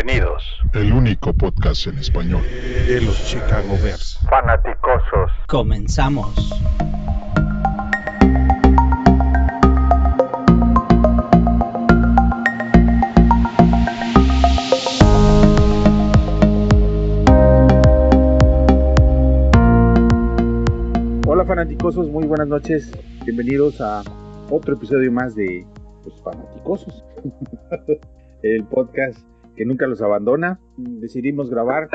Bienvenidos. El único podcast en español de los Chicago Bears. Fanaticosos. Comenzamos. Hola fanaticosos, muy buenas noches. Bienvenidos a otro episodio más de pues, Fanaticosos. El podcast que nunca los abandona. Decidimos grabar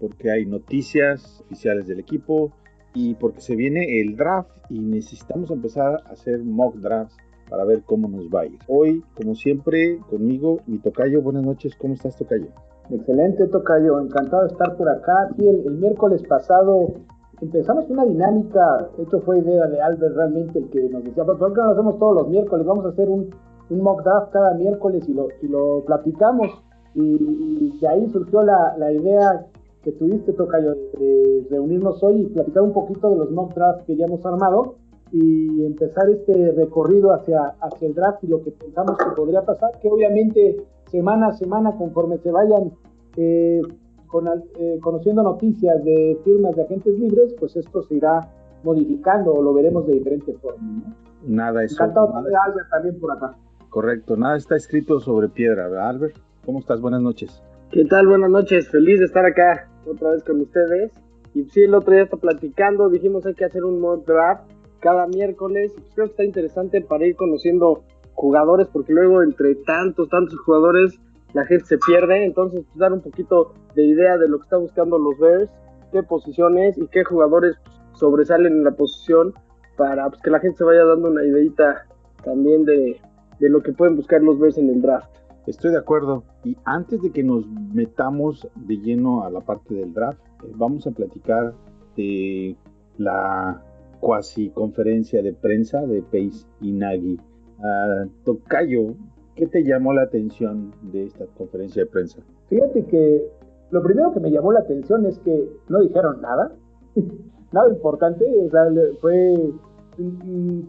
porque hay noticias oficiales del equipo y porque se viene el draft y necesitamos empezar a hacer mock drafts para ver cómo nos va a ir. Hoy, como siempre, conmigo, mi tocayo. Buenas noches, ¿cómo estás, tocayo? Excelente, Tocayo. Encantado de estar por acá. Sí, el, miércoles pasado empezamos una dinámica. De hecho, fue idea de Albert realmente el que nos decía: ¿por qué no lo hacemos todos los miércoles? Vamos a hacer un, un mock draft cada miércoles y lo, y lo platicamos. Y, y, de ahí surgió la, la idea que tuviste, Tocayo, de reunirnos hoy y platicar un poquito de los mock drafts que ya hemos armado y empezar este recorrido hacia, hacia el draft y lo que pensamos que podría pasar, que obviamente semana a semana, conforme se vayan eh, con, eh, conociendo noticias de firmas de agentes libres, pues esto se irá modificando o lo veremos de diferente forma. ¿no? Nada eso. Encantado nada, de Albert también por acá. Correcto, nada está escrito sobre piedra, ¿verdad, Albert? ¿Cómo estás? Buenas noches. ¿Qué tal? Buenas noches, feliz de estar acá otra vez con ustedes. Y sí, el otro día está platicando, dijimos hay que hacer un mock draft cada miércoles. Creo que está interesante para ir conociendo jugadores, porque luego entre tantos, tantos jugadores la gente se pierde. Entonces, pues, dar un poquito de idea de lo que está buscando los Bears, qué posiciones y qué jugadores pues, sobresalen en la posición para pues, que la gente se vaya dando una ideita también de, de lo que pueden buscar los Bears en el draft. Estoy de acuerdo. Y antes de que nos metamos de lleno a la parte del draft, eh, vamos a platicar de la cuasi conferencia de prensa de Pace y Nagy. Uh, Tocayo, ¿qué te llamó la atención de esta conferencia de prensa? Fíjate que lo primero que me llamó la atención es que no dijeron nada, nada importante, o sea, fue,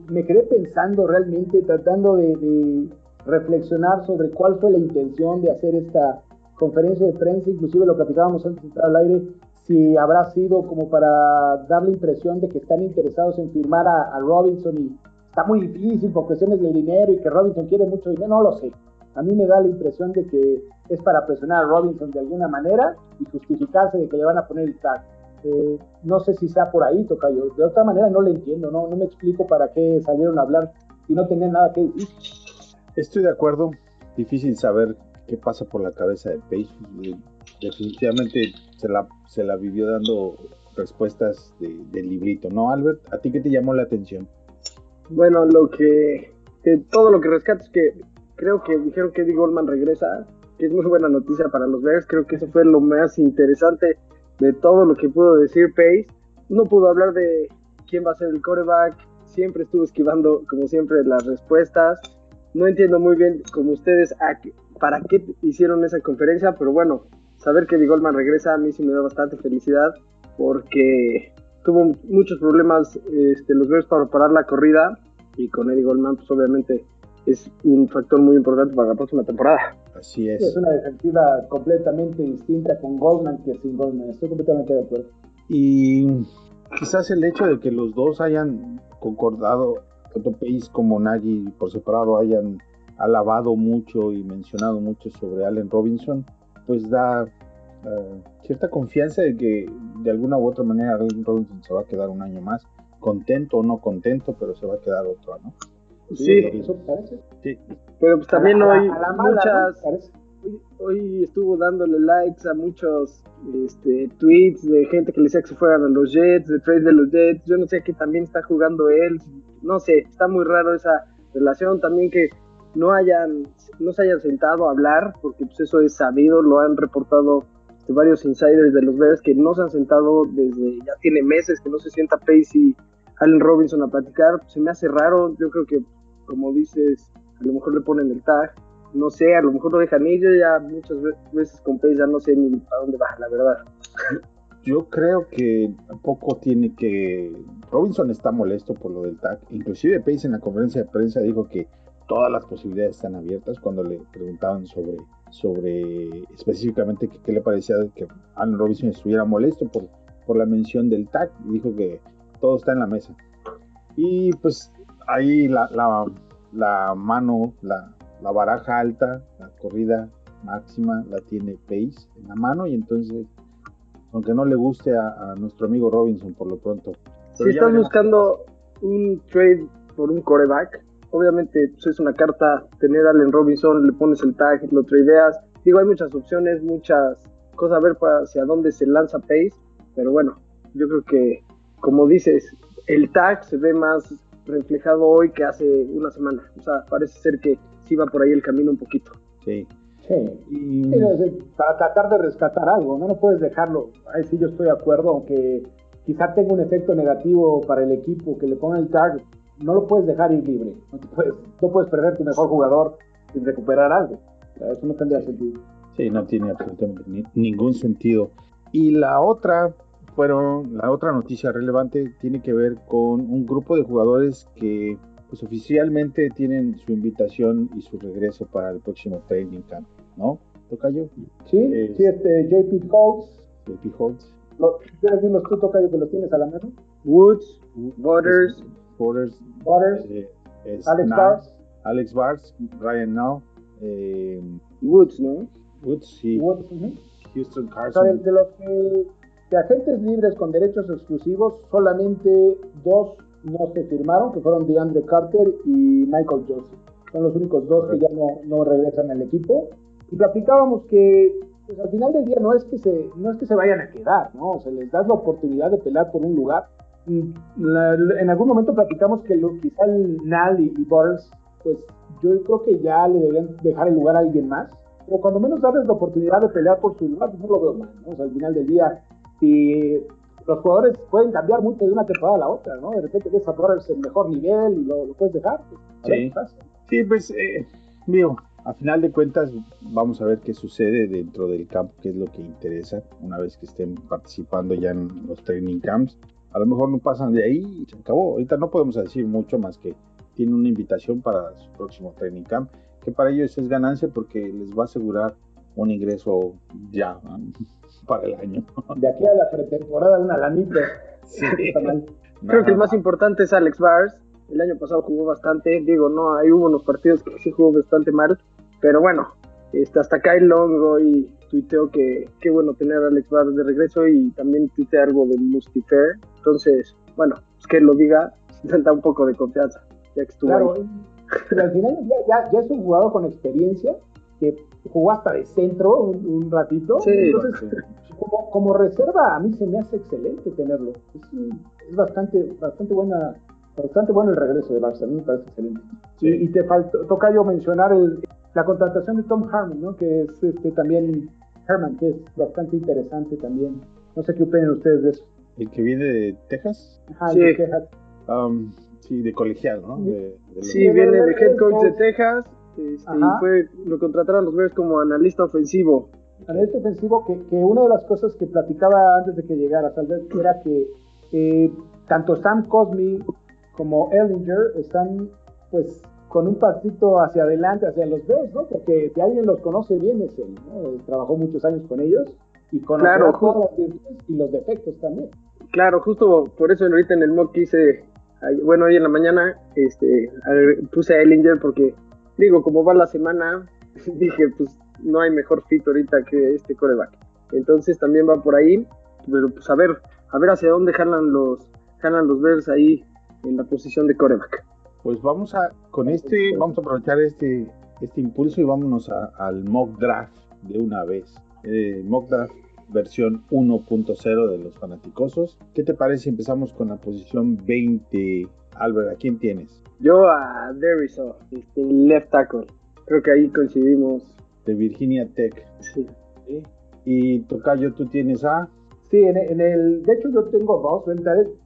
me quedé pensando realmente, tratando de reflexionar sobre cuál fue la intención de hacer esta conferencia de prensa, inclusive lo platicábamos antes de entrar al aire, si habrá sido como para dar la impresión de que están interesados en firmar a, Robinson y está muy difícil por cuestiones del dinero y que Robinson quiere mucho dinero, no lo sé. A mí me da la impresión de que es para presionar a Robinson de alguna manera y justificarse de que le van a poner el tag. Eh, no sé si sea por ahí, Tocayo. De otra manera no le entiendo, no, no me explico para qué salieron a hablar y no tenían nada que decir. Estoy de acuerdo. Difícil saber qué pasa por la cabeza de Pace. Definitivamente se la, se la vivió dando respuestas de, del librito, ¿no, Albert? ¿A ti qué te llamó la atención? Bueno, lo que. De todo lo que rescato es que creo que dijeron que Eddie Goldman regresa, que es muy buena noticia para los Bears. Creo que eso fue lo más interesante de todo lo que pudo decir Pace. No pudo hablar de quién va a ser el coreback. Siempre estuvo esquivando, como siempre, las respuestas. No entiendo muy bien, como ustedes, a qué, para qué hicieron esa conferencia, pero bueno, saber que Eddie Goldman regresa a mí sí me da bastante felicidad porque tuvo muchos problemas este, los Bears para parar la corrida y con Eddie Goldman pues obviamente es un factor muy importante para la próxima temporada. Así es. Es una defensiva completamente distinta con Goldman que sin Goldman. Estoy completamente de acuerdo. Y quizás el hecho de que los dos hayan concordado, tanto Pace como Nagy por separado hayan alabado mucho y mencionado mucho sobre Allen Robinson, pues da uh, cierta confianza de que de alguna u otra manera Allen Robinson se va a quedar un año más, contento o no contento, pero se va a quedar otro, ¿no? Sí, eso parece. Sí. Pero pues también a la, hoy a la muchas hoy, hoy, estuvo dándole likes a muchos este, tweets de gente que le decía que se fueran a los Jets, de trade de los Jets. Yo no sé que también está jugando él, no sé, está muy raro esa relación también que no hayan no se hayan sentado a hablar porque pues eso es sabido lo han reportado este, varios insiders de los Bears que no se han sentado desde ya tiene meses que no se sienta Pace y Allen Robinson a platicar se me hace raro yo creo que como dices a lo mejor le ponen el tag no sé a lo mejor lo dejan ir ya muchas veces con Pace ya no sé ni a dónde va la verdad yo creo que poco tiene que Robinson está molesto por lo del tag inclusive Pace en la conferencia de prensa dijo que todas las posibilidades están abiertas cuando le preguntaban sobre, sobre específicamente qué le parecía que Allen Robinson estuviera molesto por, por la mención del tag y dijo que todo está en la mesa. Y pues ahí la, la, la mano, la, la, baraja alta, la corrida máxima la tiene Pace en la mano y entonces, aunque no le guste a, a nuestro amigo Robinson por lo pronto. Si estás buscando un trade por un coreback, obviamente pues, es una carta tener a Allen Robinson, le pones el tag, lo tradeas. Digo, hay muchas opciones, muchas cosas a ver para hacia dónde se lanza Pace, pero bueno, yo creo que, como dices, el tag se ve más reflejado hoy que hace una semana. O sea, parece ser que sí va por ahí el camino un poquito. Sí. Sí. para tratar de rescatar algo, ¿no? No puedes dejarlo. Ahí sí yo estoy de acuerdo, aunque quizá tenga un efecto negativo para el equipo que le ponga el tag, no lo puedes dejar ir libre. No, puedes, no puedes perder tu mejor jugador sin recuperar algo. eso no tendría sentido. Sí, no tiene absolutamente ningún sentido. Y la otra, fueron, la otra noticia relevante tiene que ver con un grupo de jugadores que pues oficialmente tienen su invitación y su regreso para el próximo training camp, ¿no? ¿Tocayo? Sí, sí, este, JP Holtz. JP Holtz. ¿Quieres decirnos tú, Tocayo, que lo tienes a la mano? Woods, Waters, Waters, Waters eh, Alex Bars. Alex Bars, Ryan Now, eh, Woods, ¿no? Woods, sí. Woods, Houston Carson. O sea, de, los que, de agentes libres con derechos exclusivos, solamente dos no se firmaron, que fueron DeAndre Carter y Michael Joseph. Son los únicos dos que ya no, no regresan al equipo. Y platicábamos que pues, al final del día no es que se no es que se vayan a quedar, ¿no? O sea, les das la oportunidad de pelear por un lugar. En algún momento platicamos que lo, quizá el Nal y, Butters, pues yo creo que ya le deberían dejar el lugar a alguien más. Pero cuando menos darles la oportunidad de pelear por su lugar, pues no lo veo mal, ¿no? O sea, al final del día, si los jugadores pueden cambiar mucho de una temporada a la otra, ¿no? De repente ves a Butters en mejor nivel y lo, puedes dejar. Pues, sí. sí, pues, eh, a final de cuentas vamos a ver qué sucede dentro del campo, qué es lo que interesa una vez que estén participando ya en los training camps. A lo mejor no pasan de ahí y se acabó. Ahorita no podemos decir mucho más que tiene una invitación para su próximo training camp, que para ellos es ganancia porque les va a asegurar un ingreso ya para el año. De aquí a la pretemporada una lanita. Sí. Creo que el más importante es Alex Bars. El año pasado jugó bastante. Digo, no, ahí hubo unos partidos que sí jugó bastante mal. Pero bueno, este, hasta Kyle Long y tuiteó que qué bueno tener a Alex Barr de regreso y también tuiteé algo de Mustifer. Entonces, bueno, pues que lo diga, da un poco de confianza, ya que estuvo Claro, pero al final ya, ya, es un jugador con experiencia que jugó hasta de centro un, ratito. Sí, Entonces, como, como, reserva, a mí se me hace excelente tenerlo. Es, bastante, bastante buena. Bastante bueno el regreso de Barça, me parece excelente. Sí. Y, y, te faltó, toca yo mencionar el, la contratación de Tom Harmon, ¿no? Que es este, también Herman, que es bastante interesante también. No sé qué opinan ustedes de eso. ¿El que viene de Texas? Ajá, sí. de Texas. Um, sí, de colegial, ¿no? De, de sí, viene de head coach de Texas este, y fue, lo contrataron los Bears como analista ofensivo. Analista ofensivo, que, que, una de las cosas que platicaba antes de que llegara, tal vez, era que eh, tanto Sam Cosmi como Ellinger están, pues, con un pasito hacia adelante, hacia los Bears, ¿no? Porque si alguien los conoce bien es él, ¿no? Trabajó muchos años con ellos y con claro, todas las virtudes y los defectos también. Claro, justo por eso ahorita en el mock hice, bueno, hoy en la mañana, este, puse a Ellinger porque, digo, como va la semana, dije, pues no hay mejor fit ahorita que este coreback. Entonces también va por ahí, pero pues a ver, a ver hacia dónde jalan los, jalan los Bears ahí en la posición de coreback. Pues vamos a, con este, vamos a aprovechar este, este impulso y vámonos al mock draft de una vez. Eh, mock draft versión 1.0 de los fanaticosos. ¿Qué te parece si empezamos con la posición 20? Albert, ¿a quién tienes? Yo a Deriso, este, left tackle. Creo que ahí coincidimos. De Virginia Tech. Sí. ¿Sí? Y Tocayo, ¿tú tienes a? Sí, en, en, el, de hecho yo tengo dos,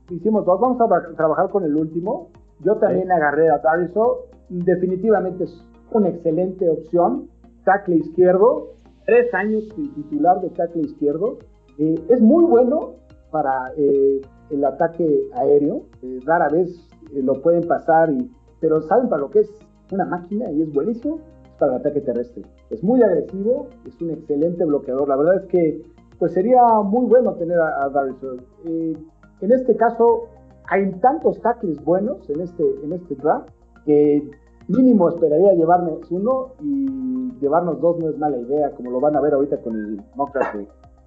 hicimos dos, vamos a trabajar con el último, yo también agarré a Dariso. Definitivamente es una excelente opción. Tackle izquierdo, tres años titular de tackle izquierdo. Eh, es muy bueno para eh, el ataque aéreo. Eh, rara vez lo pueden pasar, y, pero saben para lo que es una máquina y es buenísimo para el ataque terrestre. es muy agresivo, es un excelente bloqueador. La verdad es que pues sería muy bueno tener a, a Darius eh, en este caso, hay tantos tackles buenos en este, en este draft que mínimo esperaría llevarnos uno y llevarnos dos no es mala idea, como lo van a ver ahorita con el mock draft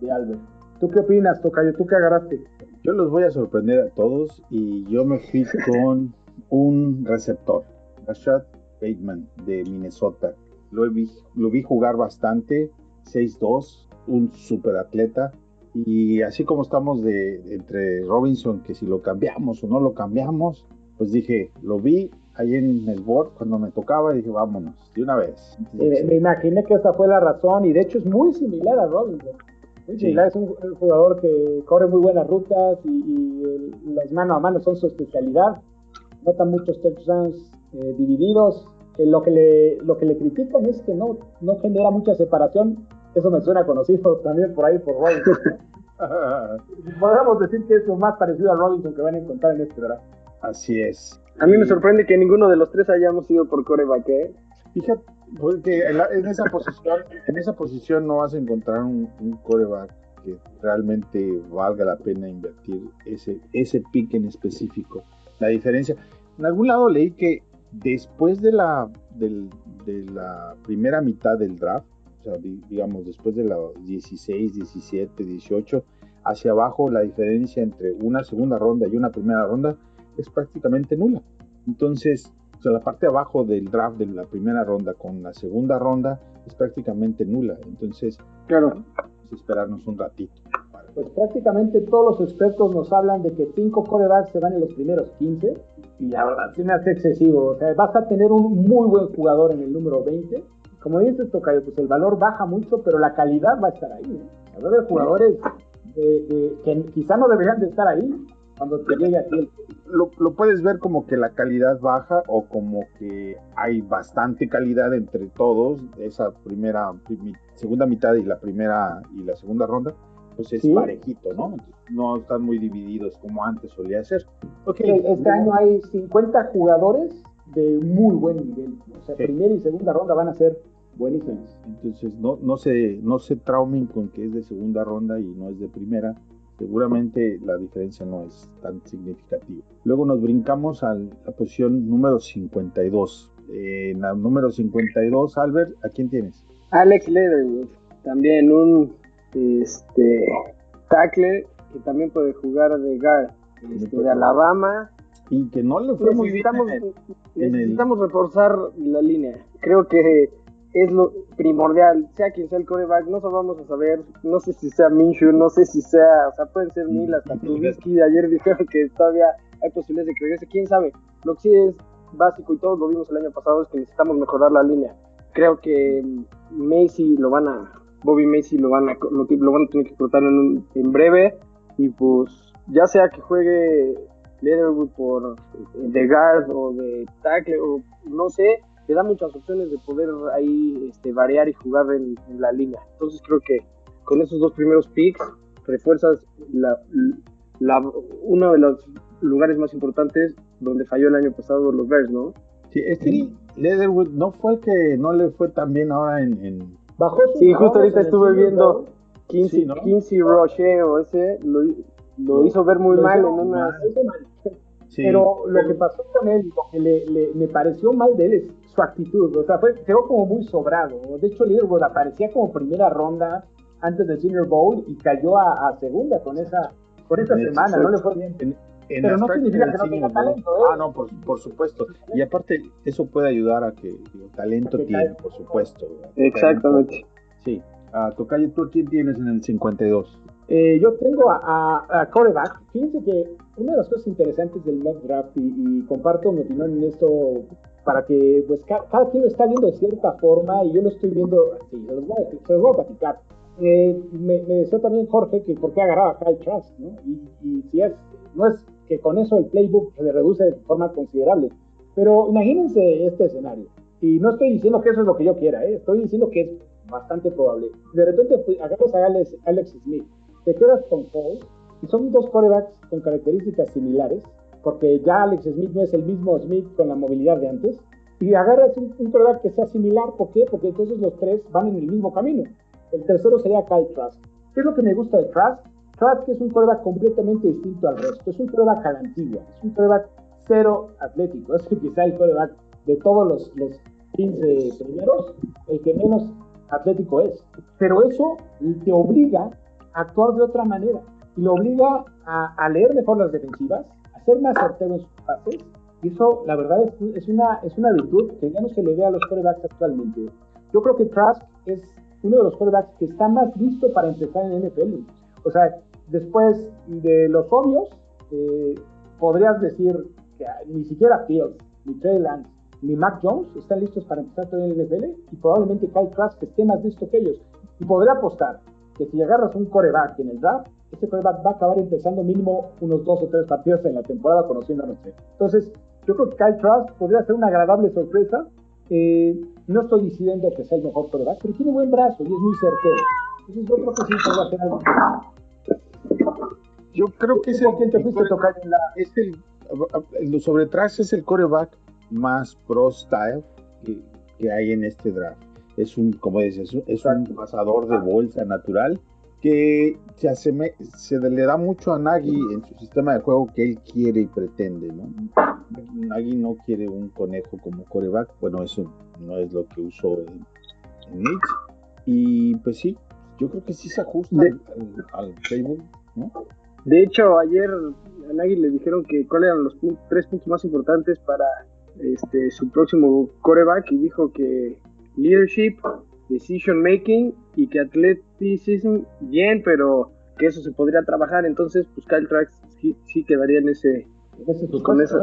de, Albert. ¿Tú qué opinas, Tocayo? ¿Tú qué agarraste? Yo los voy a sorprender a todos y yo me fui con un receptor, Rashad Bateman de Minnesota. Lo vi, lo vi jugar bastante, 6'2, un super atleta. Y así como estamos de entre Robinson, que si lo cambiamos o no lo cambiamos, pues dije, lo vi ahí en el board cuando me tocaba y dije, vámonos, de una vez. me imaginé que esa fue la razón y de hecho es muy similar a Robinson. Muy similar, es un, jugador que corre muy buenas rutas y, las mano a mano son su especialidad. Nota muchos touchdowns eh, divididos. Eh, lo, que le, lo que le critican es que no, no genera mucha separación eso me suena conocido también por ahí por Robinson. Podríamos decir que es lo más parecido a Robinson que van a encontrar en este draft. Así es. A mí me sorprende que ninguno de los tres hayamos ido por coreback, ¿eh? Fíjate, porque en, esa posición, en esa posición no vas a encontrar un, coreback que realmente valga la pena invertir ese, ese pick en específico. La diferencia, en algún lado leí que después de la, de la primera mitad del draft, o sea, digamos, después de los 16, 17, 18, hacia abajo la diferencia entre una segunda ronda y una primera ronda es prácticamente nula. Entonces, o sea, la parte de abajo del draft de la primera ronda con la segunda ronda es prácticamente nula. Entonces, claro. vamos a esperarnos un ratito. Pues prácticamente todos los expertos nos hablan de que cinco corebacks se van en los primeros 15 y la verdad se me hace excesivo. O sea, vas a tener un muy buen jugador en el número 20 como dices, Tocayo, pues el valor baja mucho, pero la calidad va a estar ahí. ¿eh? de jugadores que quizá no deberían de estar ahí cuando te llegue a ti. Lo, lo, puedes ver como que la calidad baja o como que hay bastante calidad entre todos, esa primera, segunda mitad y la primera y la segunda ronda, pues es parejito, ¿no? No están muy divididos como antes solía ser. Okay. Este año hay 50 jugadores de muy buen nivel. O sea, primera y segunda ronda van a ser buenísimas. Entonces, no, no, se, no se traumen con que es de segunda ronda y no es de primera. Seguramente la diferencia no es tan significativa. Luego nos brincamos a la posición número 52. en la número 52, Albert, ¿a quién tienes? Alex Leatherwood, también un este, tackle que también puede jugar de guard este, de Alabama y que no le fue muy bien. necesitamos reforzar la línea. Creo que es lo primordial, sea quien sea el coreback, no vamos a saber, no sé si sea Minshew, no sé si sea, o sea, pueden ser mil, hasta Trubisky, ayer dijeron que todavía hay posibilidades de que regrese, quién sabe. Lo que sí es básico y todos lo vimos el año pasado es que necesitamos mejorar la línea. Creo que Macy lo van a, Bobby Macy lo van a, lo, van a tener que cortar en, en breve. Y pues ya sea que juegue Leatherwood por de guard o de tackle o no sé, te da muchas opciones de poder ahí este, variar y jugar en, la línea. Entonces creo que con esos dos primeros picks refuerzas la, uno de los lugares más importantes donde falló el año pasado los Bears, ¿no? Sí, este Leatherwood no fue el que no le fue tan bien ahora en... en... Bajó sí, justo ahorita estuve viendo 15, sí, Roche o ese, lo, hizo ver muy mal en una... Pero lo que pasó con él, lo que le, me pareció mal de él es su actitud. O sea, fue, quedó como muy sobrado. De hecho, Leaderboard aparecía como primera ronda antes del Senior Bowl y cayó a, segunda con esa, con esa semana. No le fue bien. pero no significa que no tenga talento. ¿eh? Ah, no, por, por, supuesto. Y aparte, eso puede ayudar a que el talento tiene, por supuesto. Exactamente. Sí. a Tocayo, ¿tú quién tienes en el 52? Eh, yo tengo a, a, a, Coreback. Fíjense que una de las cosas interesantes del mock draft, y, comparto mi opinión en esto para que pues cada, quien lo está viendo de cierta forma y yo lo estoy viendo así, se los voy a, platicar. Eh, me, decía también Jorge que por qué agarraba a Kyle Trask, ¿no? Y, si es, no es que con eso el playbook se le reduce de forma considerable, pero imagínense este escenario. Y no estoy diciendo que eso es lo que yo quiera, ¿eh? estoy diciendo que es bastante probable. De repente agarras a Alex, Alex Smith, te quedas con Paul, y son dos corebacks con características similares, porque ya Alex Smith no es el mismo Smith con la movilidad de antes, y agarras un, un que sea similar. ¿Por qué? Porque entonces los tres van en el mismo camino. El tercero sería Kyle Trask. ¿Qué es lo que me gusta de Trask? Trask es un quarterback completamente distinto al resto. Es un quarterback a la antigua. Es un quarterback cero atlético. Es quizá el quarterback de todos los, los 15 primeros, el que menos atlético es. Pero eso te obliga a actuar de otra manera. Y lo obliga a, a leer mejor las defensivas, ser más certero en sus pases. Y eso, la verdad, es, es, una, es una virtud que ya no se le ve a los quarterbacks actualmente. Yo creo que Trask es uno de los quarterbacks que está más listo para empezar en NFL. O sea, después de los obvios, eh, podrías decir que ni siquiera Fields, ni Trey Lance, ni Mac Jones están listos para empezar en el NFL y probablemente Kyle Trask esté más listo que ellos. Y podría apostar que si agarras un coreback en el draft, ese coreback va a acabar empezando mínimo unos dos o tres partidos en la temporada conociendo a nuestro. Entonces, yo creo que Kyle Trask podría ser una agradable sorpresa. Eh, no estoy diciendo que sea el mejor coreback, pero tiene buen brazo y es muy certero. Entonces, yo creo que sí podría hacer algo. Yo creo que es el, ¿Quién te fuiste a tocar en la... es el, el sobre Trask es el coreback más pro style que, que, hay en este draft. Es un, como dices, es un pasador de bolsa natural que se, aseme, se le da mucho a Nagy en su sistema de juego que él quiere y pretende, ¿no? Nagy no quiere un conejo como coreback, bueno, eso no es lo que usó en, en Mitch. Y pues sí, yo creo que sí se ajusta de, al, al ¿no? De hecho, ayer a Nagy le dijeron que cuáles eran los puntos, tres puntos más importantes para este, su próximo coreback y dijo que leadership, decision making y que athleticism bien, pero que eso se podría trabajar. Entonces, pues Kyle Trask sí, sí quedaría en ese. ese pues, con eso.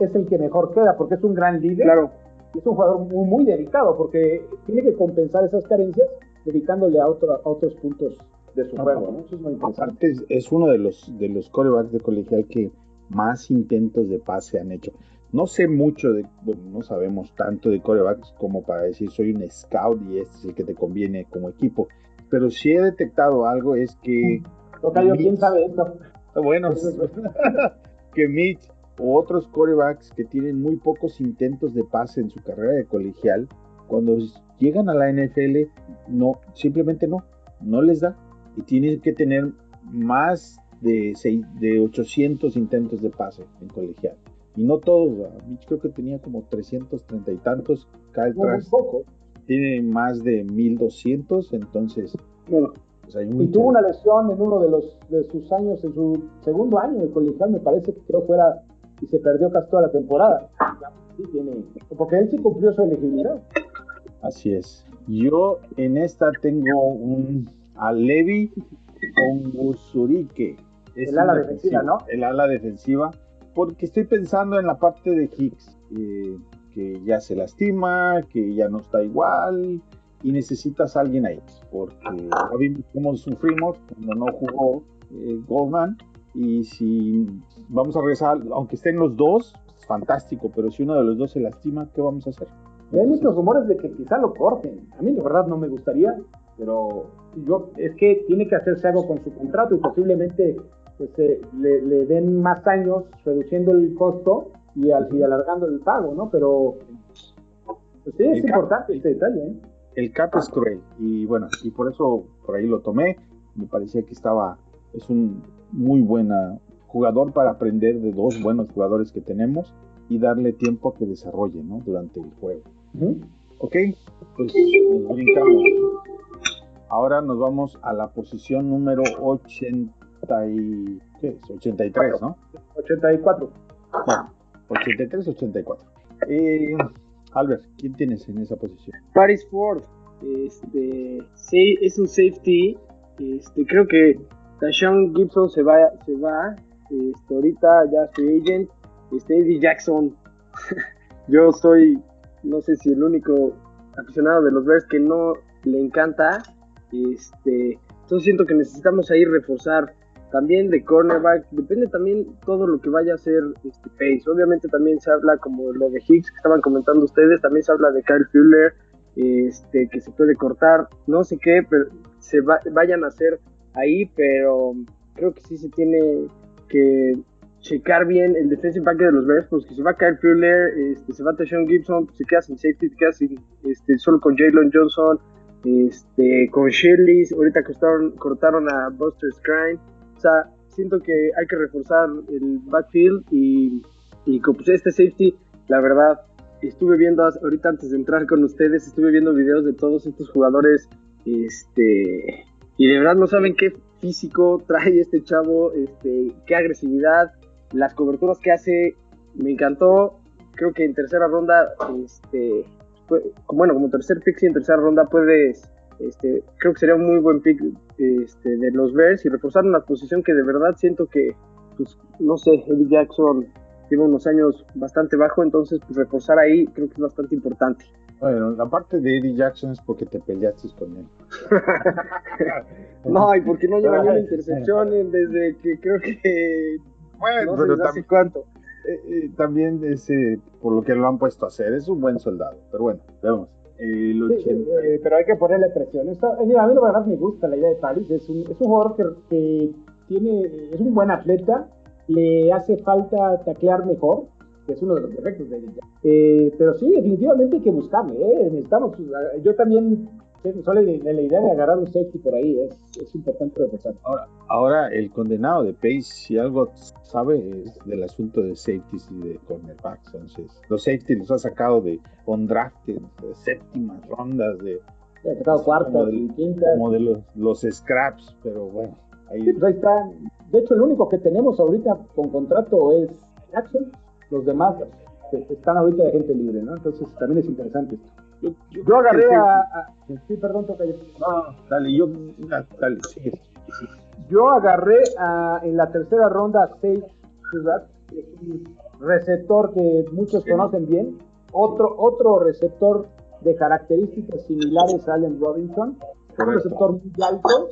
Es el que mejor queda porque es un gran líder. Claro. Es un jugador muy, muy dedicado porque tiene que compensar esas carencias dedicándole a, otro, a otros puntos de su juego. ¿no? Eso es muy interesante. Es, es uno de los, de los corebacks de colegial que más intentos de pase han hecho. No sé mucho de, bueno, no sabemos tanto de corebacks como para decir soy un scout y este es el que te conviene como equipo. Pero si he detectado algo es que. Tocayo, ¿quién sabe esto? Bueno, que Mitch o otros corebacks que tienen muy pocos intentos de pase en su carrera de colegial, cuando llegan a la NFL, no, simplemente no, no les da. Y tienen que tener más de, seis, de 800 intentos de pase en colegial. Y no todos, Mitch creo que tenía como 330 y tantos, Kyle No, Trask poco. Tiene más de 1200, entonces Bueno, pues hay y tuvo una lesión en uno de los de sus años, en su segundo año de colegial, me parece que creo fuera y se perdió casi toda la temporada. Sí, tiene, porque él sí cumplió su elegibilidad. Así es. Yo en esta tengo un Alevi Onguzurike. Es El ala defensiva, ¿no? El ala defensiva. Porque estoy pensando en la parte de Hicks, eh, que ya se lastima, que ya no está igual, y necesitas a alguien ahí. Porque ya vimos cómo sufrimos cuando no jugó eh, Goldman. Y si vamos a regresar, aunque estén los dos, es fantástico, pero si uno de los dos se lastima, ¿qué vamos a hacer? Hay muchos rumores de que quizá lo corten. A mí la verdad no me gustaría, pero yo es que tiene que hacerse algo con su contrato y posiblemente pues, eh, le, le, den más años reduciendo el costo y, al, y alargando el pago, ¿no? Pero pues, sí, es El importante este detalle. ¿eh? El cap es cruel y bueno, y por eso por ahí lo tomé. Me parecía que estaba, es un muy buena jugador para aprender de dos buenos jugadores que tenemos y darle tiempo a que desarrolle, ¿no? Durante el juego. Uh -huh. Ok, pues nos brincamos. Ahora nos vamos a la posición número 80 y, ¿qué es? 83, ¿no? 84. Bueno, 83, 84. Eh, Albert, ¿quién tienes en esa posición? Paris Ford. Este, es un safety. Este, creo que Tashawn Gibson se va, se va. Este, ahorita ya free agent. Este, Eddie Jackson. Yo soy, no sé si el único aficionado de los Bears que no le encanta. Este, entonces siento que necesitamos ahí reforzar también de cornerback, depende también todo lo que vaya a hacer este Pace. Obviamente también se habla como lo de Hicks que estaban comentando ustedes, también se habla de Kyle Fuller, este, que se puede cortar, no sé qué, pero se va, vayan a hacer ahí, pero creo que sí se tiene que checar bien el defensive back de los Bears, porque se va a caer Fuller, este, se va Sean Gibson, pues, se queda sin safety, se queda sin, este, solo con Jalen Johnson, este, con Shirley, ahorita cortaron, cortaron a Buster Scrine, o sea, siento que hay que reforzar el backfield y, y pues este safety, la verdad, estuve viendo ahorita antes de entrar con ustedes, estuve viendo videos de todos estos jugadores, este, y de verdad no saben qué físico trae este chavo, este, qué agresividad, las coberturas que hace, me encantó. Creo que en tercera ronda, este, bueno, como tercer pick, en tercera ronda puedes, este, creo que sería un muy buen pick este, de los Bears y reforzar una posición que de verdad siento que, pues, no sé, Eddie Jackson lleva unos años bastante bajo, entonces pues reforzar ahí creo que es bastante importante. Bueno, la parte de Eddie Jackson es porque te peleaste con él. no, y porque no lleva ni una intercepción desde que creo que bueno, pero también, cuánto. Eh, eh, también ese, por lo que lo han puesto a hacer, es un buen soldado. Pero bueno, vemos. Eh, pero hay que ponerle presión. Esto, mira, a mí la verdad me gusta la idea de Paris. Es un, es un jugador que, tiene, es un buen atleta. Le hace falta taclear mejor, que es uno de los defectos de ella. pero sí, definitivamente hay que buscarle. Necesitamos, yo también solo de, la idea de agarrar un safety por ahí es, importante reforzar. Ahora, ahora, el condenado de Pace, si algo sabe, es del asunto de safeties y de cornerbacks. Entonces, los safeties los ha sacado de undrafted, de séptimas rondas, de. Ha sacado cuartas y quintas. Como de los, los scraps, pero bueno. Ahí... Sí, pues ahí está. De hecho, el único que tenemos ahorita con contrato es Jackson. Los demás están ahorita de gente libre, ¿no? Entonces, también es interesante esto. Yo, agarré a, Sí, perdón, toca yo. No, dale, yo. Dale. Yo agarré en la tercera ronda a Sage receptor que muchos conocen bien. Otro, otro receptor de características similares a Allen Robinson. Un receptor muy alto.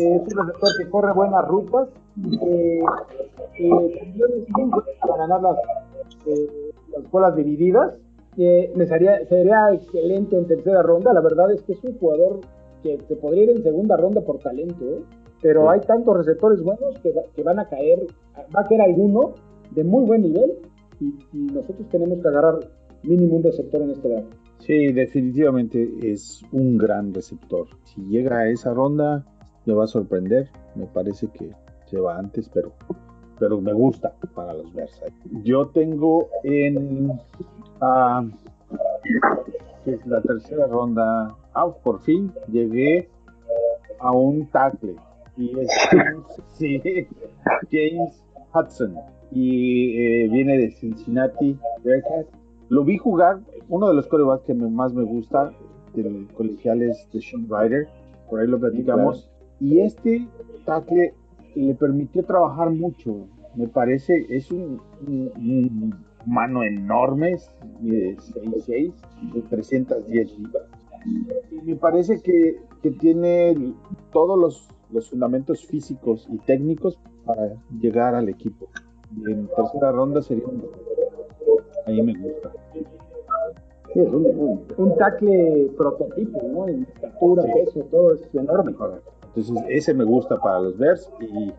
Eh, es un receptor que corre buenas rutas. Eh, eh, también es muy bueno para ganar las, las bolas divididas me sería, sería excelente en tercera ronda. La verdad es que es un jugador que se podría ir en segunda ronda por talento, ¿eh? pero hay tantos receptores buenos que, que, van a caer, va a caer alguno de muy buen nivel y, nosotros tenemos que agarrar mínimo un receptor en este draft. Sí, definitivamente es un gran receptor. Si llega a esa ronda, me va a sorprender. Me parece que se va antes, pero, pero me gusta para los Versailles. Yo tengo en Ah, es la tercera ronda. Ah, por fin llegué a un tackle. Y es James, Hudson. Y eh, viene de Cincinnati Lo vi jugar, uno de los corebacks que más me gusta del colegial es de Sean Ryder. Por ahí lo platicamos. Y este tackle le permitió trabajar mucho. Me parece, es un mano enorme, de 6'6", de 310 libras. Y me parece que, que tiene todos los, los, fundamentos físicos y técnicos para llegar al equipo. Y en tercera ronda sería un... Ahí me gusta. Sí, es un, un, tackle prototipo, ¿no? En estatura, peso, todo es enorme. Entonces, ese me gusta para los Bears y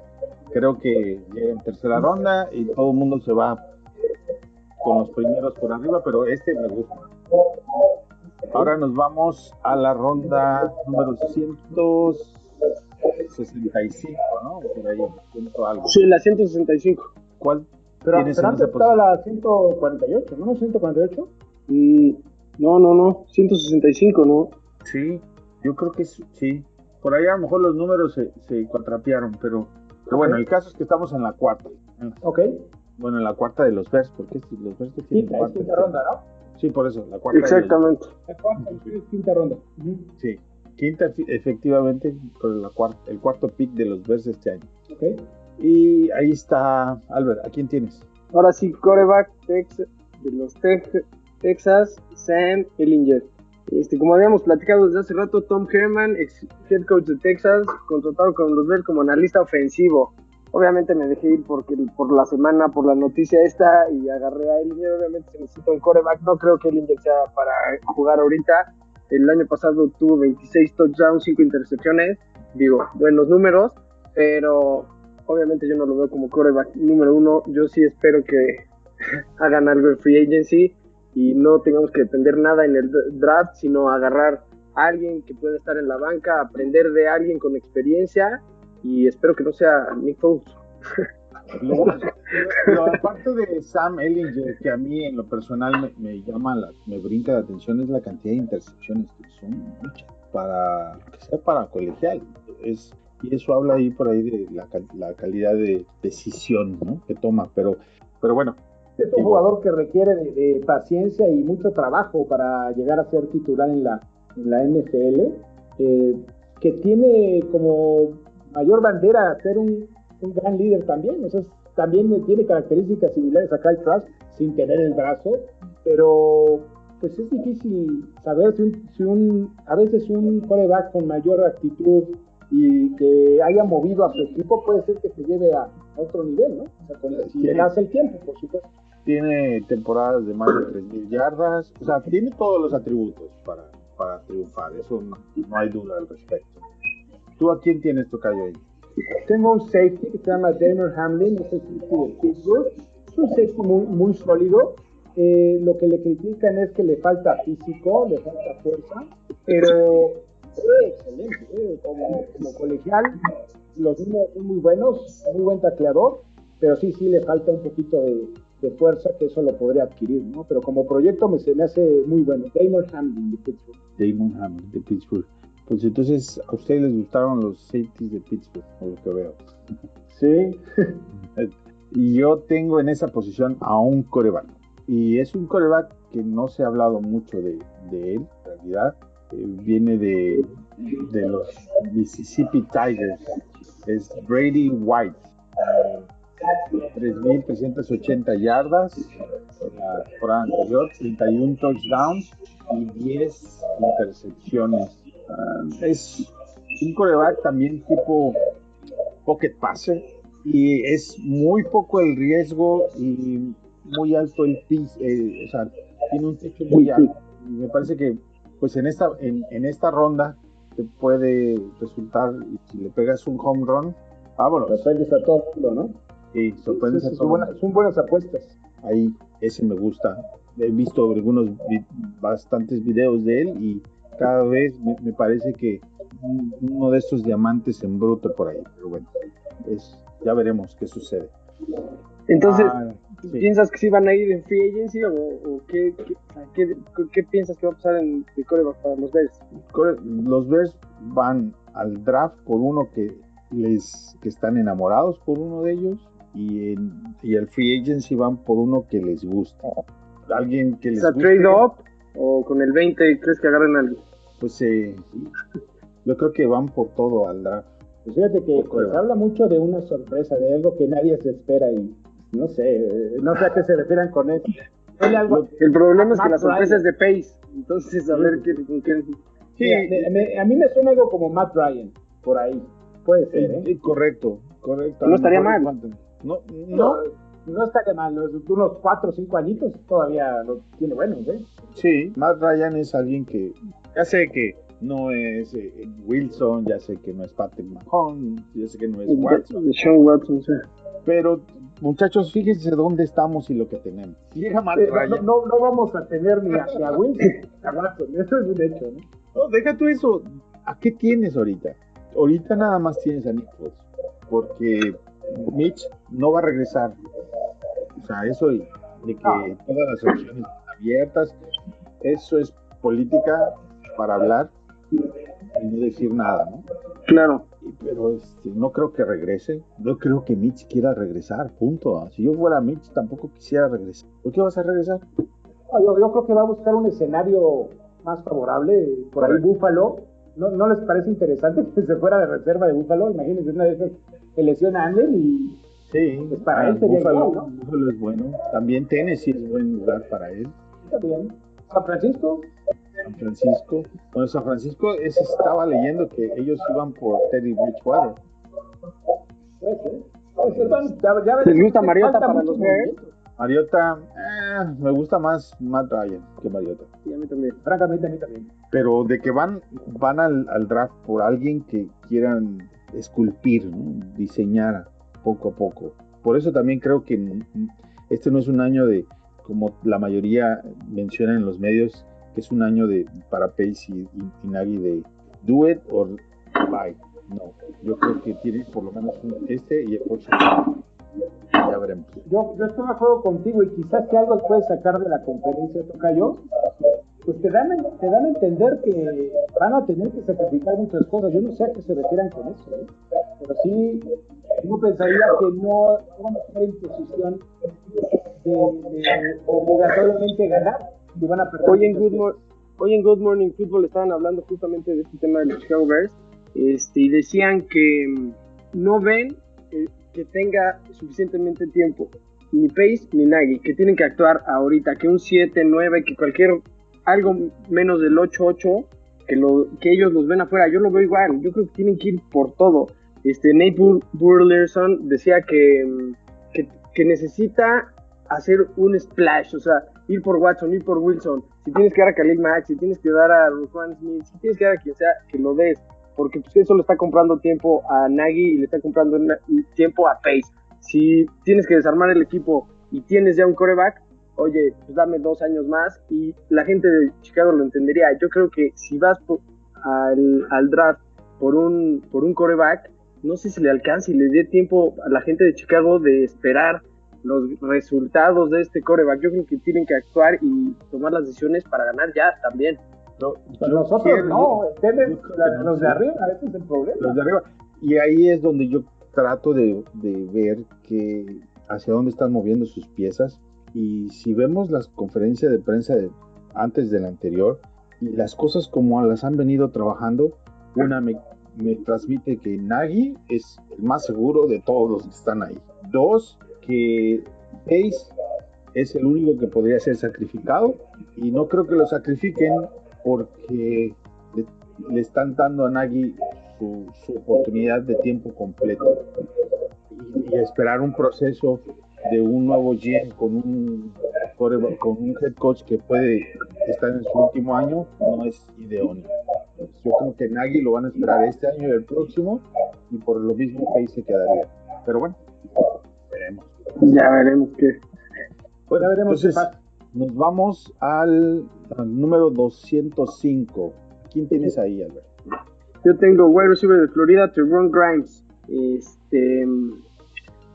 creo que en tercera ronda y todo el mundo se va con los primeros por arriba, pero este me gusta. Ahora nos vamos a la ronda número 165, ¿no? Por ahí, algo. Sí, la 165. ¿Cuál pero, pero antes estaba la 148, ¿no? ¿148? Mm, no, no, no, 165, ¿no? Sí, yo creo que sí. Por ahí a lo mejor los números se, se contrapiaron, pero, pero bueno, el caso es que estamos en la cuarta. Ok. Bueno, en la cuarta de los Bears, porque los Bears tienen quinta, cuarta. quinta ronda, ¿no? Sí, por eso, la cuarta. Exactamente. La cuarta es quinta ronda. Sí, quinta efectivamente, por la cuarta, el cuarto pick de los Bears este año. Ok. Y ahí está, Albert, ¿a quién tienes? Ahora sí, coreback Texas, de los Texas, Sam Ellinger. Este, como habíamos platicado desde hace rato, Tom Herman, ex head coach de Texas, contratado con los Bears como analista ofensivo. Obviamente me dejé ir porque, por la semana, por la noticia esta y agarré a Ellinger. Obviamente se necesita un coreback. No creo que Ellinger sea para jugar ahorita. El año pasado tuvo 26 touchdowns, 5 intercepciones. Digo, buenos números. Pero obviamente yo no lo veo como coreback número uno. Yo sí espero que hagan algo en free agency y no tengamos que depender nada en el draft, sino agarrar a alguien que pueda estar en la banca, aprender de alguien con experiencia y espero que no sea Nick Foles. Lo, lo- aparte de Sam Ellinger, que a mí en lo personal me, me llama, la, me brinca la atención, es la cantidad de intercepciones que son muchas para que sea para colegial. Es, y eso habla ahí por ahí de la, cal- la calidad de decisión ¿no? que toma. Pero, pero bueno, Es un jugador que requiere de, de paciencia y mucho trabajo para llegar a ser titular en la, en la NFL, eh, que tiene como mayor bandera ser un, un gran líder también. O sea, también tiene características similares a Kyle Trask sin tener el brazo, pero pues es difícil saber si un, si un a veces un coreback con mayor actitud y que haya movido a su equipo puede ser que te lleve a otro nivel, ¿no? O sea, con- si le das el tiempo, por supuesto. tiene temporadas de más de 3.000 yardas, o sea, tiene todos los atributos para, para triunfar, eso no, no hay duda al respecto. ¿Tú a quién tienes tu callo ahí? Tengo un safety que se llama Damon Hamlin, es el safety de Pittsburgh. Es un safety muy, muy sólido. Eh, lo que le critican es que le falta físico, le falta fuerza, pero es excelente. eh, Como, como colegial, los números son muy buenos, muy buen tacleador, pero sí, sí le falta un poquito de, de fuerza, que eso lo podría adquirir, ¿no? Pero como proyecto me, se me hace muy bueno. Damon Hamlin de Pittsburgh. Damon Hamlin de Pittsburgh. Pues entonces, ¿a ustedes les gustaron los safeties de Pittsburgh? Por lo que veo. Sí. Y yo tengo en esa posición a un coreback. Y es un coreback que no se ha hablado mucho de, de él, en realidad. Eh, viene de, de los Mississippi Tigers. Es Brady White. Eh, 3.380 yardas la temporada anterior, 31 touchdowns y 10 intercepciones. Ah, es un coreback también tipo pocket passer y es muy poco el riesgo y muy alto el piso, eh, o sea, tiene un techo muy alto. Y me parece que pues en esta, en, en esta ronda te puede resultar, si le pegas un home run, vámonos. Sorprendes a todo el mundo, ¿no? Y sorprendes Sí, a sí, todo son, buenas, son buenas apuestas. ahí ese me gusta. He visto algunos bastantes videos de él y cada vez me, me parece que un- uno de estos diamantes en bruto por ahí. Pero bueno, es, ya veremos qué sucede. Entonces, Ah, sí. ¿piensas que sí van a ir en free agency o, o qué, qué, o qué- qué piensas que va a pasar en el coreback para los Bears? Los Bears van al draft por uno que les que están enamorados por uno de ellos y en, y al free agency van por uno que les gusta. Alguien que O les sea, guste, trade up o con el 20 crees que agarren algo. Pues eh, yo creo que van por todo al draft. Pues fíjate que se habla mucho de una sorpresa, de algo que nadie se espera y no sé, eh, no sé a qué se refieran con eso. Algo- El problema es que la sorpresa Ryan. es de Pace. Entonces, a ver qué, con qué. Mira, me- me- a mí me suena algo como Matt Ryan, por ahí. Puede ser, ¿eh? Eh, correcto, correcto. No estaría mal. No, No, no, estaría mal, ¿no? unos 4 o 5 añitos todavía lo tiene buenos, ¿eh? sí, Matt Ryan es alguien que ya sé que no es eh, Wilson, ya sé que no es Patrick Mahomes, ya sé que no es Watson, De Sean Watson, sí. pero muchachos, fíjense dónde estamos y lo que tenemos. Si llega Matt Eh, no, Ryan, no, no vamos a tener ni a, ni a Wilson a Watson, eso es un hecho, ¿no? no, deja tú eso. ¿A qué tienes ahorita? Ahorita nada más tienes a Nick Foles, porque Mitch no va a regresar. O sea, eso de de que Ah. todas las opciones están abiertas, eso es política para hablar y no decir nada, ¿no? Claro. Y- Pero este, no creo que regrese. No creo que Mitch quiera regresar, punto. Si yo fuera Mitch, tampoco quisiera regresar. ¿Por qué vas a regresar? Ah, Yo, yo creo que va a buscar un escenario más favorable, por ahí. Búfalo. ¿No, ¿No les parece interesante que se fuera de reserva de Búfalo? Imagínense una de esas que lesiona a Anden y Sí, Pues para él sería Buffalo, igual, ¿no? Buffalo es bueno. También Tennessee es buen lugar para él. está bien. San Francisco, San Francisco. Bueno, San Francisco ese estaba leyendo que ellos iban por Teddy Bridgewater. ya- ya ¿Les veremos. gusta Mariota para los Bears? movimiento. Mariota, eh, me gusta más Matt Ryan que Mariota. Sí, a mí también. Francamente, a mí también. Pero de que van, van al, al draft por alguien que quieran esculpir, ¿no? diseñar poco a poco. Por eso también creo que este no es un año de, como la mayoría menciona en los medios, que es un año de para Pace y, y, de do it or bye. No, yo creo que tiene por lo menos este y el próximo. Ya veremos. Yo, yo estoy de acuerdo contigo y quizás que algo puedes sacar de la conferencia, yo pues te dan, te dan a entender que van a tener que sacrificar muchas cosas. Yo no sé a qué se refieran con eso, ¿eh? pero sí, uno pensaría que no, van a estar en posición de, obligatoriamente ganar y van a perder. Hoy en, Good hoy en Good Morning Football estaban hablando justamente de este tema de los Bears este, y decían que mm, no ven eh, que tenga suficientemente tiempo ni Pace ni Nagy, que tienen que actuar ahorita, que un 7, 9, que cualquier algo menos del 8-8, que, lo, que ellos los ven afuera. Yo lo veo igual, yo creo que tienen que ir por todo. Este, Nate Burleson decía que, que, necesita hacer un splash, o sea, ir por Watson, ir por Wilson. Si tienes que dar a Khalil Max, si tienes que dar a Juan Smith, si tienes que dar a quien sea, que lo des. Porque pues, eso le está comprando tiempo a Nagy y le está comprando tiempo a Pace. Si tienes que desarmar el equipo y tienes ya un coreback, oye, pues dame dos años más y la gente de Chicago lo entendería. Yo creo que si vas al, draft por un, por un coreback, no sé si le alcance y le dé tiempo a la gente de Chicago de esperar los resultados de este coreback. Yo creo que tienen que actuar y tomar las decisiones para ganar ya también. No, nosotros no, los de arriba, ese es el problema. Los de arriba. Y ahí es donde yo trato de, de ver que hacia dónde están moviendo sus piezas y si vemos las conferencias de prensa de, antes de la anterior y las cosas como las han venido trabajando, una me, transmite que Nagy es el más seguro de todos los que están ahí. Dos, que Pace es el único que podría ser sacrificado y no creo que lo sacrifiquen porque le, están dando a Nagy su, oportunidad de tiempo completo y esperar un proceso de un nuevo GM con un con un head coach que puede estar en su último año no es idóneo. Yo creo que Nagy lo van a esperar este año y el próximo y por lo mismo ahí se quedaría. Pero bueno. Ya veremos qué. Bueno, ya veremos entonces, nos vamos al, número 205. ¿Quién tienes ahí, Albert? Yo tengo wide receiver de Florida, Tyrone Grimes. Este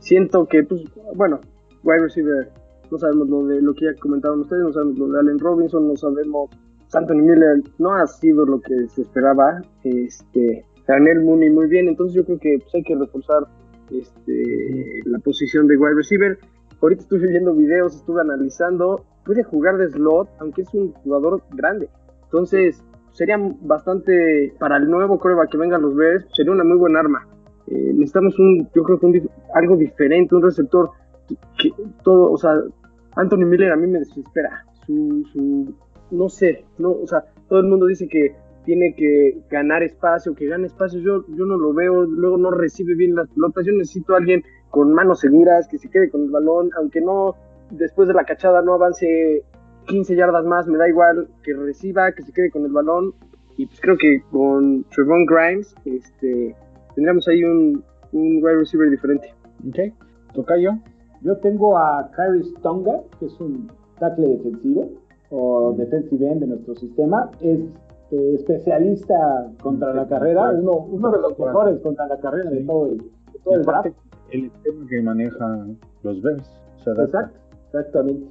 siento que, pues, bueno, wide receiver, no sabemos lo de lo que ya comentaron ustedes, no sabemos lo de Allen Robinson, no sabemos, Anthony Miller no ha sido lo que se esperaba, este, Daniel Mooney muy bien, entonces yo creo que pues, hay que reforzar este, la posición de wide receiver. Ahorita estoy viendo videos, estuve analizando, puede jugar de slot, aunque es un jugador grande. Entonces, sería bastante, para el nuevo coreback que venga a los Bears, sería una muy buena arma. Eh, necesitamos un, yo creo que algo diferente, un receptor que todo, o sea, Anthony Miller a mí me desespera. Su, su, no sé, no, o sea, todo el mundo dice que tiene que ganar espacio, que gane espacio, yo, yo no lo veo, luego no recibe bien las pelotas, yo necesito a alguien con manos seguras, que se quede con el balón, aunque no, después de la cachada no avance 15 yardas más, me da igual que reciba, que se quede con el balón, y pues creo que con Trevon Grimes, este, tendríamos ahí un, un wide receiver diferente. Ok, toca yo. Yo tengo a Kyrie Tonga, que es un tackle defensivo o defensive end de nuestro sistema. Es eh, especialista contra la carrera, uno, uno de los mejores contra la carrera de todo el, todo el draft. El tema que maneja los Bears. Exacto, exactamente.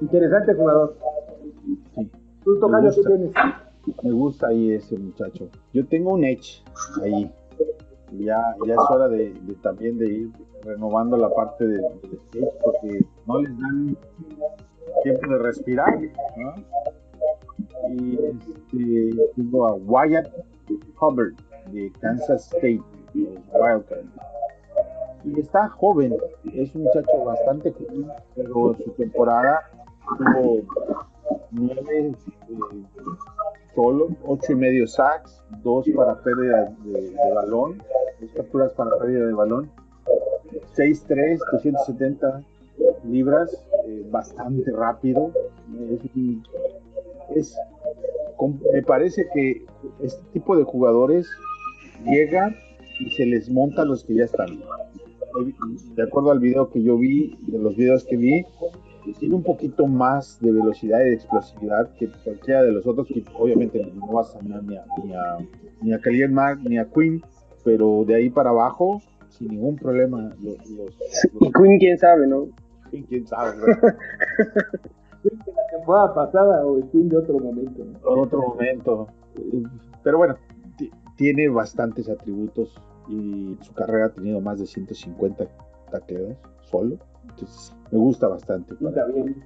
Interesante jugador. Sí. Tú, Tocayo, ¿qué tienes? Me gusta ahí ese muchacho. Yo tengo un Edge ahí ya, ya es hora de, también de ir renovando la parte de, de porque no les dan tiempo de respirar. Y este, tengo a Wyatt Hubbard de Kansas State, Wildcard. Y está joven, es un muchacho bastante joven, pero su temporada tuvo nueve eh, solo, ocho y medio sacks, dos para pérdida de, balón, dos capturas para pérdida de balón, 6'3, 270 libras, eh, bastante rápido. Es, me parece que este tipo de jugadores llega y se les monta a los que ya están. de acuerdo al video que yo vi, de los videos que vi, tiene un poquito más de velocidad y de explosividad que cualquiera de los otros, que obviamente no vas a sanar ni a, ni a, ni a Kalien Mark ni a Queen, pero de ahí para abajo, sin ningún problema. Los, los, Y Queen, quién sabe, ¿no? Queen, quién sabe. Queen de la temporada pasada o el Queen de otro momento. ¿no? En otro momento. Pero bueno, ti- tiene bastantes atributos y su carrera ha tenido más de 150 tacleos solo. Entonces, me gusta bastante. Pinta bien.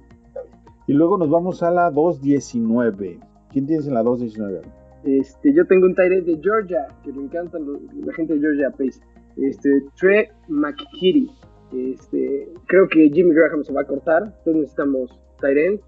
Y luego nos vamos a la 219. ¿Quién tienes en la 219? Este, yo tengo un Tyrant de Georgia, que me encantan los- la gente de Georgia Pace. Este, Trey McKitty. Este, creo que Jimmy Graham se va a cortar, entonces necesitamos Tyrant.